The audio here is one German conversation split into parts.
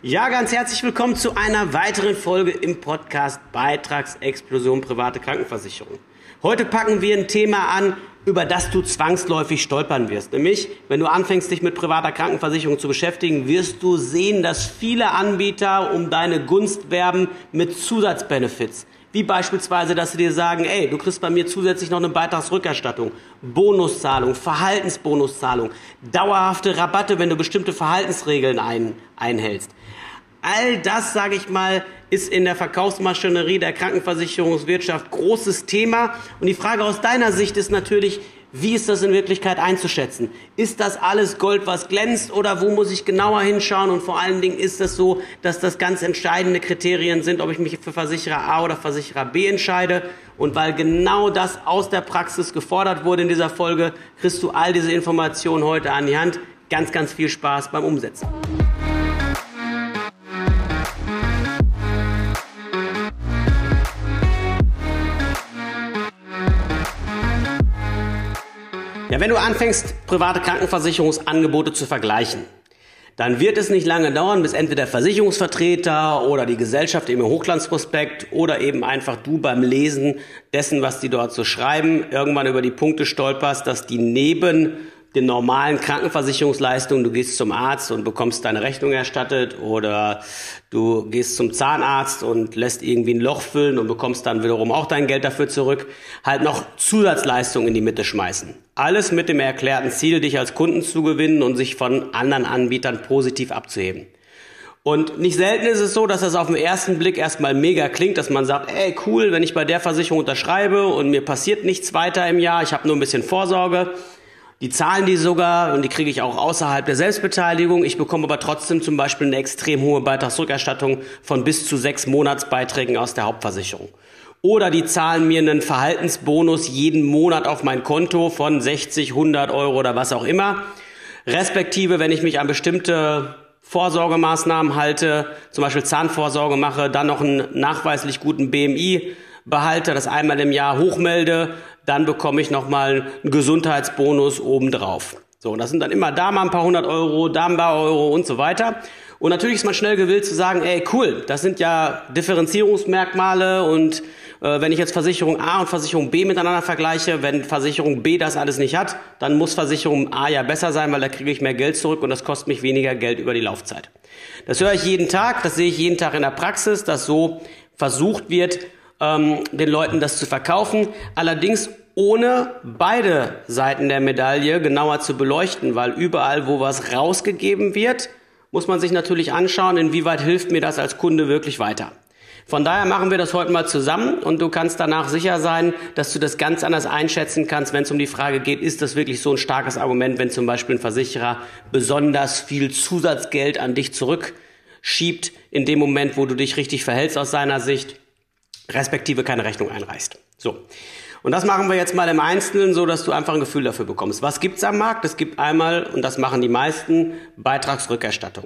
Ja, ganz herzlich willkommen zu einer weiteren Folge im Podcast Beitragsexplosion private Krankenversicherung. Heute packen wir ein Thema an, über das du zwangsläufig stolpern wirst. Nämlich, wenn du anfängst, dich mit privater Krankenversicherung zu beschäftigen, wirst du sehen, dass viele Anbieter um deine Gunst werben mit Zusatzbenefits. Wie beispielsweise, dass sie dir sagen, ey, du kriegst bei mir zusätzlich noch eine Beitragsrückerstattung, Bonuszahlung, Verhaltensbonuszahlung, dauerhafte Rabatte, wenn du bestimmte Verhaltensregeln ein, einhältst. All das, sage ich mal, ist in der Verkaufsmaschinerie der Krankenversicherungswirtschaft großes Thema. Und die Frage aus deiner Sicht ist natürlich, wie ist das in Wirklichkeit einzuschätzen? Ist das alles Gold, was glänzt oder wo muss ich genauer hinschauen? Und vor allen Dingen ist das so, dass das ganz entscheidende Kriterien sind, ob ich mich für Versicherer A oder Versicherer B entscheide. Und weil genau das aus der Praxis gefordert wurde in dieser Folge, kriegst du all diese Informationen heute an die Hand. Ganz, ganz viel Spaß beim Umsetzen. Ja, wenn du anfängst, private Krankenversicherungsangebote zu vergleichen, dann wird es nicht lange dauern, bis entweder der Versicherungsvertreter oder die Gesellschaft im Hochglanzprospekt oder eben einfach du beim Lesen dessen, was die dort so schreiben, irgendwann über die Punkte stolperst, dass die neben den normalen Krankenversicherungsleistungen, du gehst zum Arzt und bekommst deine Rechnung erstattet oder du gehst zum Zahnarzt und lässt irgendwie ein Loch füllen und bekommst dann wiederum auch dein Geld dafür zurück, halt noch Zusatzleistungen in die Mitte schmeißen. Alles mit dem erklärten Ziel, dich als Kunden zu gewinnen und sich von anderen Anbietern positiv abzuheben. Und nicht selten ist es so, dass das auf den ersten Blick erstmal mega klingt, dass man sagt, ey cool, wenn ich bei der Versicherung unterschreibe und mir passiert nichts weiter im Jahr, ich habe nur ein bisschen Vorsorge, die zahlen die sogar und die kriege ich auch außerhalb der Selbstbeteiligung. Ich bekomme aber trotzdem zum Beispiel eine extrem hohe Beitragsrückerstattung von bis zu sechs Monatsbeiträgen aus der Hauptversicherung. Oder die zahlen mir einen Verhaltensbonus jeden Monat auf mein Konto von 60, 100 Euro oder was auch immer. Respektive, wenn ich mich an bestimmte Vorsorgemaßnahmen halte, zum Beispiel Zahnvorsorge mache, dann noch einen nachweislich guten BMI behalte, das einmal im Jahr hochmelde, dann bekomme ich nochmal einen Gesundheitsbonus obendrauf. So, das sind dann immer da mal ein paar hundert Euro, da ein paar Euro und so weiter. Und natürlich ist man schnell gewillt zu sagen, ey, cool, das sind ja Differenzierungsmerkmale und äh, wenn ich jetzt Versicherung A und Versicherung B miteinander vergleiche, wenn Versicherung B das alles nicht hat, dann muss Versicherung A ja besser sein, weil da kriege ich mehr Geld zurück und das kostet mich weniger Geld über die Laufzeit. Das höre ich jeden Tag, das sehe ich jeden Tag in der Praxis, dass so versucht wird, ähm, den Leuten das zu verkaufen. Allerdings ohne beide Seiten der Medaille genauer zu beleuchten, weil überall, wo was rausgegeben wird, muss man sich natürlich anschauen, inwieweit hilft mir das als Kunde wirklich weiter. Von daher machen wir das heute mal zusammen und du kannst danach sicher sein, dass du das ganz anders einschätzen kannst, wenn es um die Frage geht, ist das wirklich so ein starkes Argument, wenn zum Beispiel ein Versicherer besonders viel Zusatzgeld an dich zurückschiebt in dem Moment, wo du dich richtig verhältst aus seiner Sicht respektive keine Rechnung einreißt. So. Und das machen wir jetzt mal im Einzelnen, so dass du einfach ein Gefühl dafür bekommst. Was gibt's am Markt? Es gibt einmal, und das machen die meisten, Beitragsrückerstattung.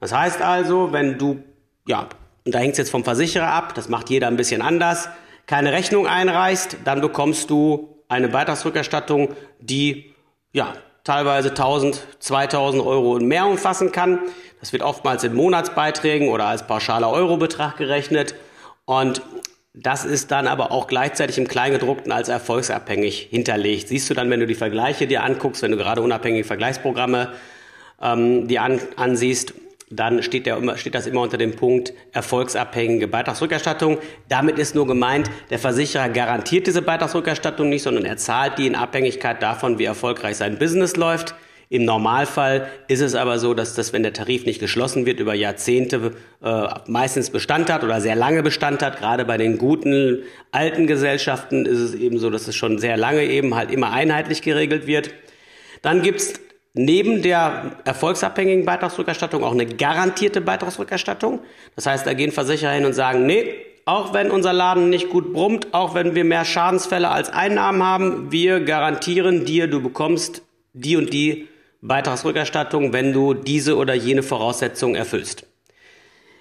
Das heißt also, wenn du, ja, und da hängt's jetzt vom Versicherer ab, das macht jeder ein bisschen anders, keine Rechnung einreißt, dann bekommst du eine Beitragsrückerstattung, die, ja, teilweise 1000, 2000 Euro und mehr umfassen kann. Das wird oftmals in Monatsbeiträgen oder als pauschaler Eurobetrag gerechnet. Und das ist dann aber auch gleichzeitig im Kleingedruckten als erfolgsabhängig hinterlegt. Siehst du dann, wenn du die Vergleiche dir anguckst, wenn du gerade unabhängige Vergleichsprogramme ähm, dir an, ansiehst, dann steht, der, steht das immer unter dem Punkt erfolgsabhängige Beitragsrückerstattung. Damit ist nur gemeint, der Versicherer garantiert diese Beitragsrückerstattung nicht, sondern er zahlt die in Abhängigkeit davon, wie erfolgreich sein Business läuft. Im Normalfall ist es aber so, dass das, wenn der Tarif nicht geschlossen wird, über Jahrzehnte äh, meistens Bestand hat oder sehr lange Bestand hat. Gerade bei den guten alten Gesellschaften ist es eben so, dass es schon sehr lange eben halt immer einheitlich geregelt wird. Dann gibt's neben der erfolgsabhängigen Beitragsrückerstattung auch eine garantierte Beitragsrückerstattung. Das heißt, da gehen Versicherer hin und sagen, nee, auch wenn unser Laden nicht gut brummt, auch wenn wir mehr Schadensfälle als Einnahmen haben, wir garantieren dir, du bekommst die und die Beitragsrückerstattung, wenn du diese oder jene Voraussetzungen erfüllst.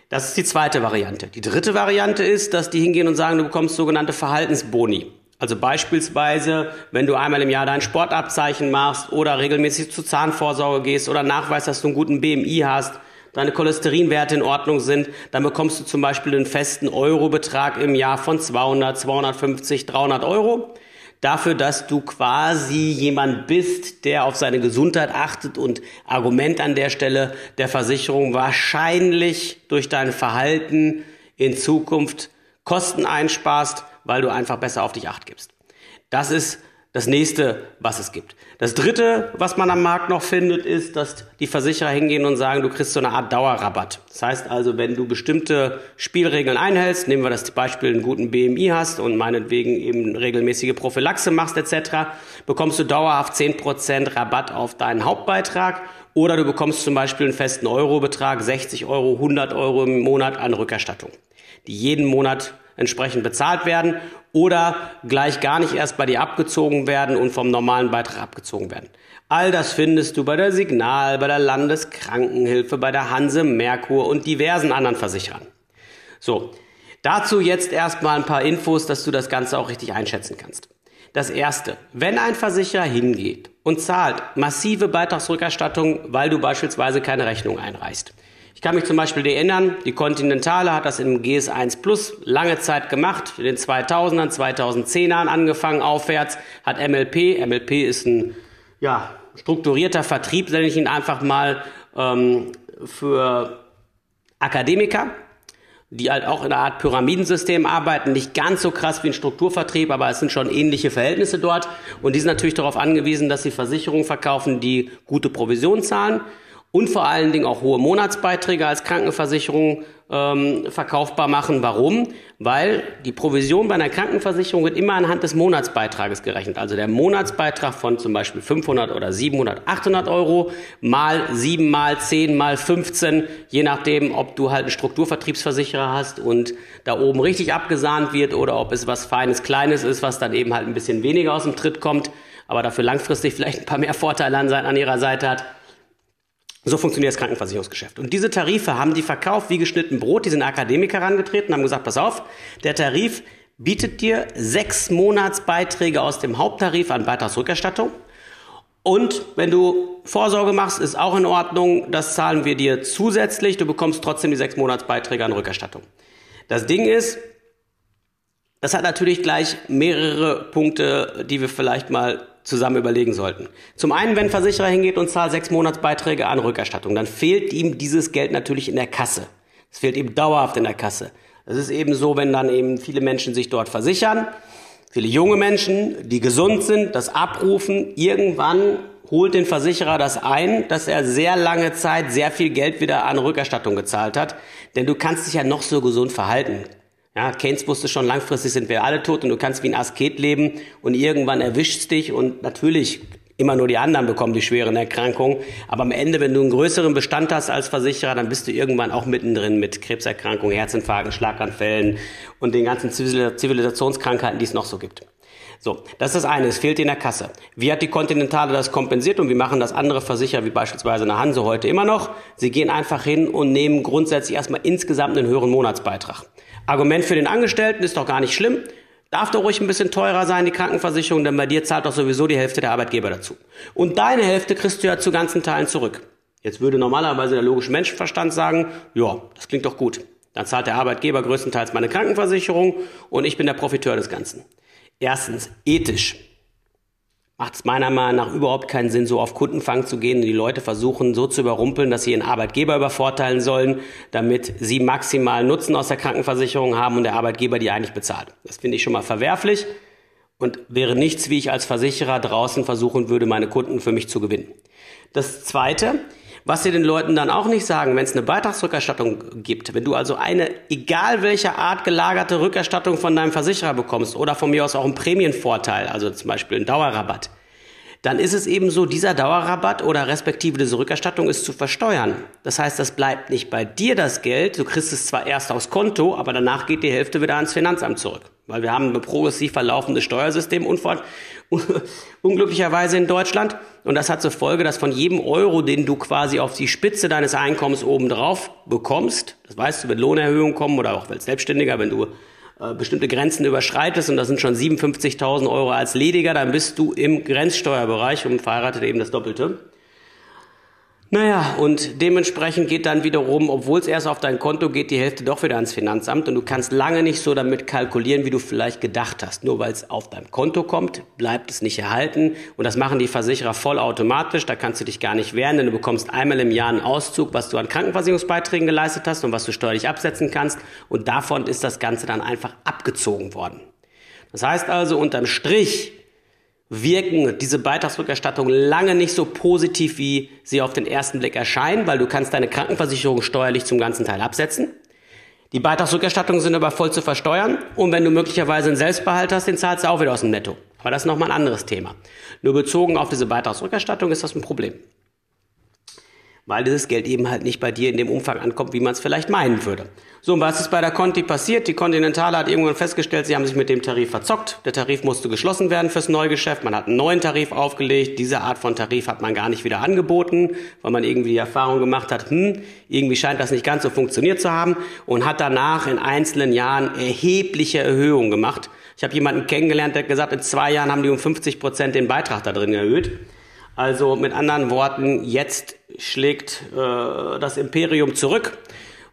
Das ist die zweite Variante. Die dritte Variante ist, dass die hingehen und sagen, du bekommst sogenannte Verhaltensboni. Also beispielsweise, wenn du einmal im Jahr dein Sportabzeichen machst oder regelmäßig zur Zahnvorsorge gehst oder nachweist, dass du einen guten BMI hast, deine Cholesterinwerte in Ordnung sind, dann bekommst du zum Beispiel einen festen Eurobetrag im Jahr von 200, 250, 300 Euro. Dafür, dass du quasi jemand bist, der auf seine Gesundheit achtet und Argument an der Stelle der Versicherung wahrscheinlich durch dein Verhalten in Zukunft Kosten einsparst, weil du einfach besser auf dich acht gibst. Das ist das nächste, was es gibt. Das dritte, was man am Markt noch findet, ist, dass die Versicherer hingehen und sagen, du kriegst so eine Art Dauerrabatt. Das heißt also, wenn du bestimmte Spielregeln einhältst, nehmen wir das Beispiel, einen guten BMI hast und meinetwegen eben regelmäßige Prophylaxe machst etc., bekommst du dauerhaft 10% Rabatt auf deinen Hauptbeitrag oder du bekommst zum Beispiel einen festen Eurobetrag, 60 Euro, 100 Euro im Monat an Rückerstattung, die jeden Monat entsprechend bezahlt werden oder gleich gar nicht erst bei dir abgezogen werden und vom normalen Beitrag abgezogen werden. All das findest du bei der Signal, bei der Landeskrankenhilfe, bei der Hanse Merkur und diversen anderen Versicherern. So, dazu jetzt erstmal ein paar Infos, dass du das Ganze auch richtig einschätzen kannst. Das erste, wenn ein Versicherer hingeht und zahlt massive Beitragsrückerstattung, weil du beispielsweise keine Rechnung einreichst, ich kann mich zum Beispiel erinnern, die Continentale hat das im GS1 Plus lange Zeit gemacht, in den 2000ern, 2010ern angefangen aufwärts, hat MLP, MLP ist ein ja, strukturierter Vertrieb, nenne ich ihn einfach mal, ähm, für Akademiker, die halt auch in einer Art Pyramidensystem arbeiten, nicht ganz so krass wie ein Strukturvertrieb, aber es sind schon ähnliche Verhältnisse dort. Und die sind natürlich darauf angewiesen, dass sie Versicherungen verkaufen, die gute Provision zahlen und vor allen Dingen auch hohe Monatsbeiträge als Krankenversicherung ähm, verkaufbar machen. Warum? Weil die Provision bei einer Krankenversicherung wird immer anhand des Monatsbeitrages gerechnet. Also der Monatsbeitrag von zum Beispiel 500 oder 700, 800 Euro mal 7 mal 10 mal 15, je nachdem, ob du halt einen Strukturvertriebsversicherer hast und da oben richtig abgesahnt wird oder ob es was Feines, Kleines ist, was dann eben halt ein bisschen weniger aus dem Tritt kommt, aber dafür langfristig vielleicht ein paar mehr Vorteile an, an ihrer Seite hat. So funktioniert das Krankenversicherungsgeschäft. Und diese Tarife haben die verkauft wie geschnitten Brot. Die sind Akademiker herangetreten, haben gesagt, pass auf, der Tarif bietet dir sechs Monatsbeiträge aus dem Haupttarif an Beitragsrückerstattung. Und wenn du Vorsorge machst, ist auch in Ordnung. Das zahlen wir dir zusätzlich. Du bekommst trotzdem die sechs Monatsbeiträge an Rückerstattung. Das Ding ist, das hat natürlich gleich mehrere Punkte, die wir vielleicht mal zusammen überlegen sollten. Zum einen, wenn ein Versicherer hingeht und zahlt sechs Monatsbeiträge an Rückerstattung, dann fehlt ihm dieses Geld natürlich in der Kasse. Es fehlt ihm dauerhaft in der Kasse. Es ist eben so, wenn dann eben viele Menschen sich dort versichern, viele junge Menschen, die gesund sind, das abrufen, irgendwann holt den Versicherer das ein, dass er sehr lange Zeit sehr viel Geld wieder an Rückerstattung gezahlt hat. Denn du kannst dich ja noch so gesund verhalten. Ja, Keynes wusste schon, langfristig sind wir alle tot und du kannst wie ein Asket leben und irgendwann erwischt dich und natürlich immer nur die anderen bekommen die schweren Erkrankungen. Aber am Ende, wenn du einen größeren Bestand hast als Versicherer, dann bist du irgendwann auch mittendrin mit Krebserkrankungen, Herzinfarkten, Schlaganfällen und den ganzen Zivilisationskrankheiten, die es noch so gibt. So, das ist das eine, es fehlt in der Kasse. Wie hat die Continentale das kompensiert und wie machen das andere Versicherer, wie beispielsweise eine Hanse heute immer noch? Sie gehen einfach hin und nehmen grundsätzlich erstmal insgesamt einen höheren Monatsbeitrag. Argument für den Angestellten ist doch gar nicht schlimm. Darf doch ruhig ein bisschen teurer sein, die Krankenversicherung, denn bei dir zahlt doch sowieso die Hälfte der Arbeitgeber dazu. Und deine Hälfte kriegst du ja zu ganzen Teilen zurück. Jetzt würde normalerweise der logische Menschenverstand sagen, ja, das klingt doch gut. Dann zahlt der Arbeitgeber größtenteils meine Krankenversicherung und ich bin der Profiteur des Ganzen. Erstens, ethisch macht es meiner Meinung nach überhaupt keinen Sinn, so auf Kundenfang zu gehen und die Leute versuchen so zu überrumpeln, dass sie ihren Arbeitgeber übervorteilen sollen, damit sie maximal Nutzen aus der Krankenversicherung haben und der Arbeitgeber die eigentlich bezahlt. Das finde ich schon mal verwerflich und wäre nichts, wie ich als Versicherer draußen versuchen würde, meine Kunden für mich zu gewinnen. Das Zweite, was sie den Leuten dann auch nicht sagen, wenn es eine Beitragsrückerstattung gibt, wenn du also eine, egal welcher Art gelagerte Rückerstattung von deinem Versicherer bekommst oder von mir aus auch einen Prämienvorteil, also zum Beispiel einen Dauerrabatt, dann ist es eben so, dieser Dauerrabatt oder respektive diese Rückerstattung ist zu versteuern. Das heißt, das bleibt nicht bei dir das Geld, du kriegst es zwar erst aufs Konto, aber danach geht die Hälfte wieder ans Finanzamt zurück. Weil wir haben ein progressiv verlaufendes Steuersystem unglücklicherweise in Deutschland. Und das hat zur Folge, dass von jedem Euro, den du quasi auf die Spitze deines Einkommens obendrauf bekommst, das weißt du, wenn Lohnerhöhungen kommen oder auch als Selbstständiger, wenn du äh, bestimmte Grenzen überschreitest und das sind schon 57.000 Euro als Lediger, dann bist du im Grenzsteuerbereich und verheiratet eben das Doppelte. Naja, und dementsprechend geht dann wiederum, obwohl es erst auf dein Konto geht, die Hälfte doch wieder ans Finanzamt und du kannst lange nicht so damit kalkulieren, wie du vielleicht gedacht hast. Nur weil es auf dein Konto kommt, bleibt es nicht erhalten und das machen die Versicherer vollautomatisch, da kannst du dich gar nicht wehren, denn du bekommst einmal im Jahr einen Auszug, was du an Krankenversicherungsbeiträgen geleistet hast und was du steuerlich absetzen kannst und davon ist das Ganze dann einfach abgezogen worden. Das heißt also unterm Strich, wirken diese Beitragsrückerstattungen lange nicht so positiv, wie sie auf den ersten Blick erscheinen, weil du kannst deine Krankenversicherung steuerlich zum ganzen Teil absetzen. Die Beitragsrückerstattungen sind aber voll zu versteuern und wenn du möglicherweise einen Selbstbehalt hast, den zahlst du auch wieder aus dem Netto. Aber das ist nochmal ein anderes Thema. Nur bezogen auf diese Beitragsrückerstattung ist das ein Problem weil dieses Geld eben halt nicht bei dir in dem Umfang ankommt, wie man es vielleicht meinen würde. So, und was ist bei der Conti passiert? Die Continentale hat irgendwann festgestellt, sie haben sich mit dem Tarif verzockt. Der Tarif musste geschlossen werden fürs Neugeschäft. Man hat einen neuen Tarif aufgelegt. Diese Art von Tarif hat man gar nicht wieder angeboten, weil man irgendwie die Erfahrung gemacht hat, hm, irgendwie scheint das nicht ganz so funktioniert zu haben und hat danach in einzelnen Jahren erhebliche Erhöhungen gemacht. Ich habe jemanden kennengelernt, der hat gesagt, in zwei Jahren haben die um 50 Prozent den Beitrag da drin erhöht. Also mit anderen Worten, jetzt schlägt äh, das Imperium zurück,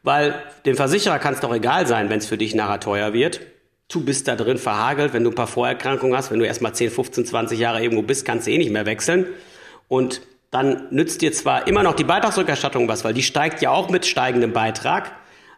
weil dem Versicherer kann es doch egal sein, wenn es für dich nachher teuer wird. Du bist da drin verhagelt, wenn du ein paar Vorerkrankungen hast, wenn du erstmal 10, 15, 20 Jahre irgendwo bist, kannst du eh nicht mehr wechseln. Und dann nützt dir zwar immer noch die Beitragsrückerstattung was, weil die steigt ja auch mit steigendem Beitrag.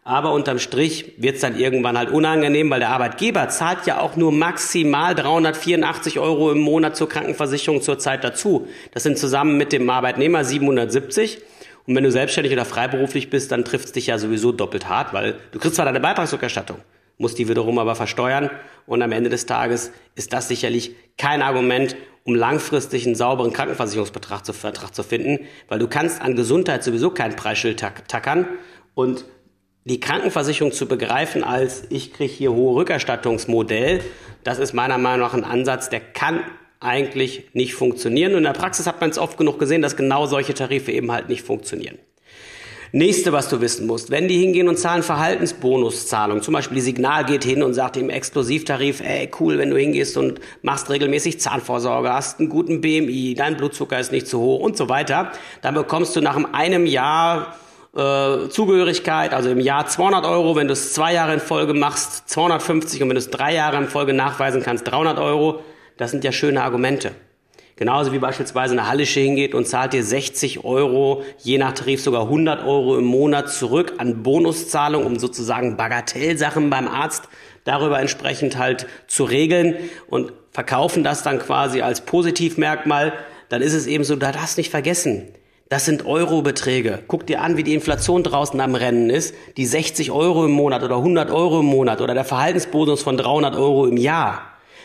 Aber unterm Strich wird es dann irgendwann halt unangenehm, weil der Arbeitgeber zahlt ja auch nur maximal 384 Euro im Monat zur Krankenversicherung zurzeit dazu. Das sind zusammen mit dem Arbeitnehmer 770. Und wenn du selbstständig oder freiberuflich bist, dann trifft es dich ja sowieso doppelt hart, weil du kriegst zwar deine Beitragsrückerstattung, musst die wiederum aber versteuern. Und am Ende des Tages ist das sicherlich kein Argument, um langfristig einen sauberen Krankenversicherungsbetrag zu, zu finden, weil du kannst an Gesundheit sowieso kein Preisschild tackern. Und die Krankenversicherung zu begreifen als ich kriege hier hohe Rückerstattungsmodell, das ist meiner Meinung nach ein Ansatz, der kann eigentlich nicht funktionieren. Und in der Praxis hat man es oft genug gesehen, dass genau solche Tarife eben halt nicht funktionieren. Nächste, was du wissen musst, wenn die hingehen und zahlen Verhaltensbonuszahlungen, zum Beispiel die Signal geht hin und sagt im Exklusivtarif, ey cool, wenn du hingehst und machst regelmäßig Zahnvorsorge, hast einen guten BMI, dein Blutzucker ist nicht zu hoch und so weiter, dann bekommst du nach einem Jahr äh, Zugehörigkeit, also im Jahr 200 Euro, wenn du es zwei Jahre in Folge machst, 250 und wenn du es drei Jahre in Folge nachweisen kannst, 300 Euro. Das sind ja schöne Argumente. Genauso wie beispielsweise eine Hallische hingeht und zahlt dir 60 Euro, je nach Tarif sogar 100 Euro im Monat zurück an Bonuszahlung, um sozusagen Bagatellsachen beim Arzt darüber entsprechend halt zu regeln und verkaufen das dann quasi als Positivmerkmal, dann ist es eben so, da darfst nicht vergessen. Das sind Eurobeträge. Guck dir an, wie die Inflation draußen am Rennen ist. Die 60 Euro im Monat oder 100 Euro im Monat oder der Verhaltensbonus von 300 Euro im Jahr.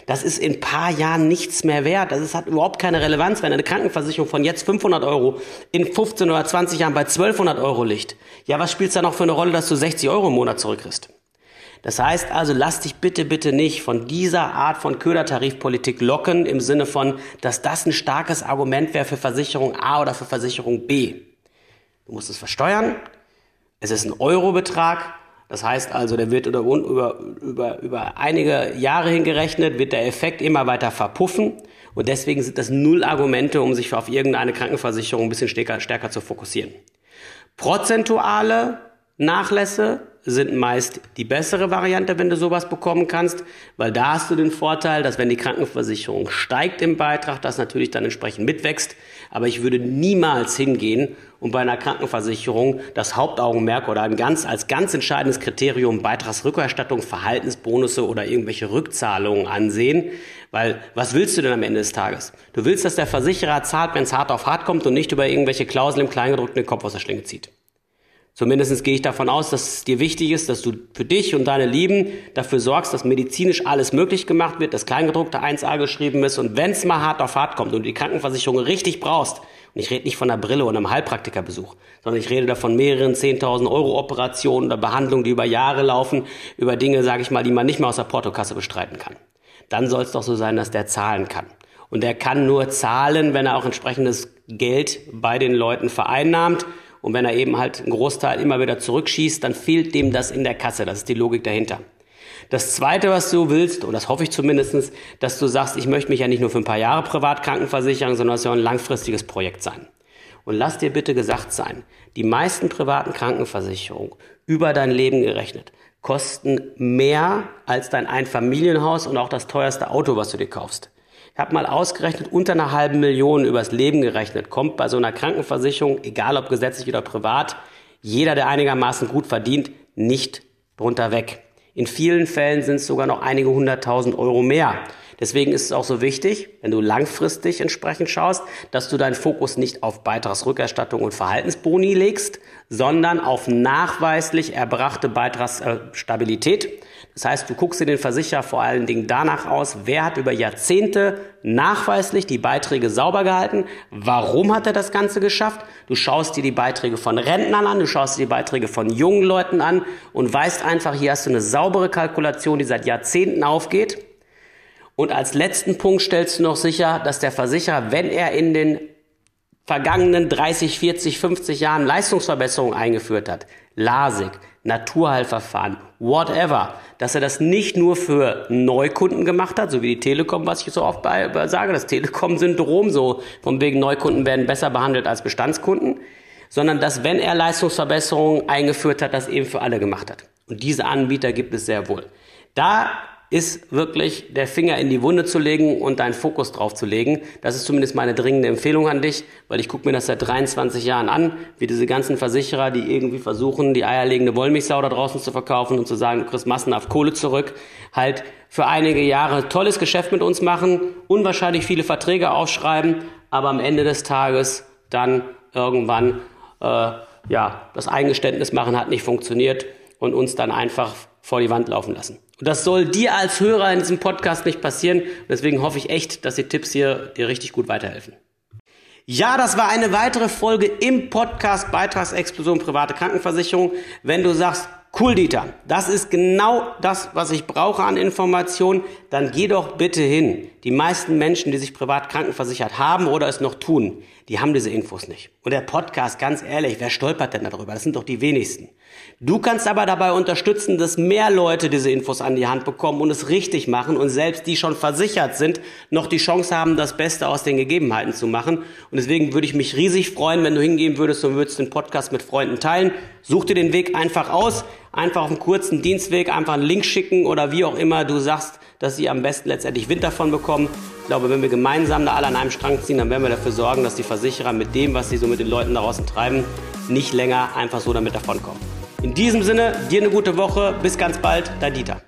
Das ist in paar Jahren nichts mehr wert. Das ist, hat überhaupt keine Relevanz, wenn eine Krankenversicherung von jetzt 500 Euro in 15 oder 20 Jahren bei 1200 Euro liegt. Ja, was spielt es da noch für eine Rolle, dass du 60 Euro im Monat zurückkriegst? Das heißt also, lass dich bitte, bitte nicht von dieser Art von Ködertarifpolitik locken im Sinne von, dass das ein starkes Argument wäre für Versicherung A oder für Versicherung B. Du musst es versteuern. Es ist ein Eurobetrag. Das heißt also, der wird über, über, über, einige Jahre hingerechnet, wird der Effekt immer weiter verpuffen. Und deswegen sind das null Argumente, um sich auf irgendeine Krankenversicherung ein bisschen stärker, stärker zu fokussieren. Prozentuale Nachlässe sind meist die bessere Variante, wenn du sowas bekommen kannst, weil da hast du den Vorteil, dass wenn die Krankenversicherung steigt im Beitrag, das natürlich dann entsprechend mitwächst. Aber ich würde niemals hingehen und bei einer Krankenversicherung das Hauptaugenmerk oder ein ganz, als ganz entscheidendes Kriterium Beitragsrückerstattung, Verhaltensbonusse oder irgendwelche Rückzahlungen ansehen. Weil was willst du denn am Ende des Tages? Du willst, dass der Versicherer zahlt, wenn es hart auf hart kommt und nicht über irgendwelche Klauseln im Kleingedruckten den Kopf aus der Schlinge zieht. Zumindest gehe ich davon aus, dass es dir wichtig ist, dass du für dich und deine Lieben dafür sorgst, dass medizinisch alles möglich gemacht wird, dass Kleingedruckte 1a geschrieben ist und wenn es mal hart auf hart kommt und du die Krankenversicherung richtig brauchst, und ich rede nicht von einer Brille oder einem Heilpraktikerbesuch, sondern ich rede da von mehreren 10.000 Euro Operationen oder Behandlungen, die über Jahre laufen, über Dinge, sage ich mal, die man nicht mehr aus der Portokasse bestreiten kann. Dann soll es doch so sein, dass der zahlen kann. Und der kann nur zahlen, wenn er auch entsprechendes Geld bei den Leuten vereinnahmt und wenn er eben halt einen Großteil immer wieder zurückschießt, dann fehlt dem das in der Kasse. Das ist die Logik dahinter. Das Zweite, was du willst, und das hoffe ich zumindestens, dass du sagst, ich möchte mich ja nicht nur für ein paar Jahre privat krankenversichern, sondern es soll ein langfristiges Projekt sein. Und lass dir bitte gesagt sein, die meisten privaten Krankenversicherungen über dein Leben gerechnet kosten mehr als dein Einfamilienhaus und auch das teuerste Auto, was du dir kaufst. Ich habe mal ausgerechnet, unter einer halben Million übers Leben gerechnet, kommt bei so einer Krankenversicherung, egal ob gesetzlich oder privat, jeder, der einigermaßen gut verdient, nicht drunter weg. In vielen Fällen sind es sogar noch einige hunderttausend Euro mehr. Deswegen ist es auch so wichtig, wenn du langfristig entsprechend schaust, dass du deinen Fokus nicht auf Beitragsrückerstattung und Verhaltensboni legst, sondern auf nachweislich erbrachte Beitragsstabilität. Das heißt, du guckst dir den Versicherer vor allen Dingen danach aus, wer hat über Jahrzehnte nachweislich die Beiträge sauber gehalten, warum hat er das Ganze geschafft. Du schaust dir die Beiträge von Rentnern an, du schaust dir die Beiträge von jungen Leuten an und weißt einfach, hier hast du eine saubere Kalkulation, die seit Jahrzehnten aufgeht. Und als letzten Punkt stellst du noch sicher, dass der Versicherer, wenn er in den vergangenen 30, 40, 50 Jahren Leistungsverbesserungen eingeführt hat, LASIK, Naturheilverfahren, whatever, dass er das nicht nur für Neukunden gemacht hat, so wie die Telekom, was ich so oft bei, sage, das Telekom-Syndrom, so von wegen Neukunden werden besser behandelt als Bestandskunden, sondern dass, wenn er Leistungsverbesserungen eingeführt hat, das eben für alle gemacht hat. Und diese Anbieter gibt es sehr wohl. Da ist wirklich der Finger in die Wunde zu legen und deinen Fokus drauf zu legen. Das ist zumindest meine dringende Empfehlung an dich, weil ich gucke mir das seit 23 Jahren an, wie diese ganzen Versicherer, die irgendwie versuchen, die eierlegende Wollmilchsau da draußen zu verkaufen und zu sagen, du kriegst massenhaft Kohle zurück, halt für einige Jahre tolles Geschäft mit uns machen, unwahrscheinlich viele Verträge aufschreiben, aber am Ende des Tages dann irgendwann äh, ja das Eingeständnis machen hat nicht funktioniert und uns dann einfach vor die Wand laufen lassen. Und das soll dir als Hörer in diesem Podcast nicht passieren. deswegen hoffe ich echt, dass die Tipps hier dir richtig gut weiterhelfen. Ja, das war eine weitere Folge im Podcast Beitragsexplosion private Krankenversicherung. Wenn du sagst, cool Dieter, das ist genau das, was ich brauche an Informationen, dann geh doch bitte hin. Die meisten Menschen, die sich privat krankenversichert haben oder es noch tun, die haben diese Infos nicht. Und der Podcast, ganz ehrlich, wer stolpert denn darüber? Das sind doch die wenigsten. Du kannst aber dabei unterstützen, dass mehr Leute diese Infos an die Hand bekommen und es richtig machen und selbst die schon versichert sind, noch die Chance haben, das Beste aus den Gegebenheiten zu machen. Und deswegen würde ich mich riesig freuen, wenn du hingehen würdest und würdest den Podcast mit Freunden teilen. Such dir den Weg einfach aus, einfach auf einem kurzen Dienstweg einfach einen Link schicken oder wie auch immer du sagst, dass sie am besten letztendlich Wind davon bekommen. Ich glaube, wenn wir gemeinsam da alle an einem Strang ziehen, dann werden wir dafür sorgen, dass die Versicherer mit dem, was sie so mit den Leuten da draußen treiben, nicht länger einfach so damit davonkommen. In diesem Sinne, dir eine gute Woche. Bis ganz bald, dein Dieter.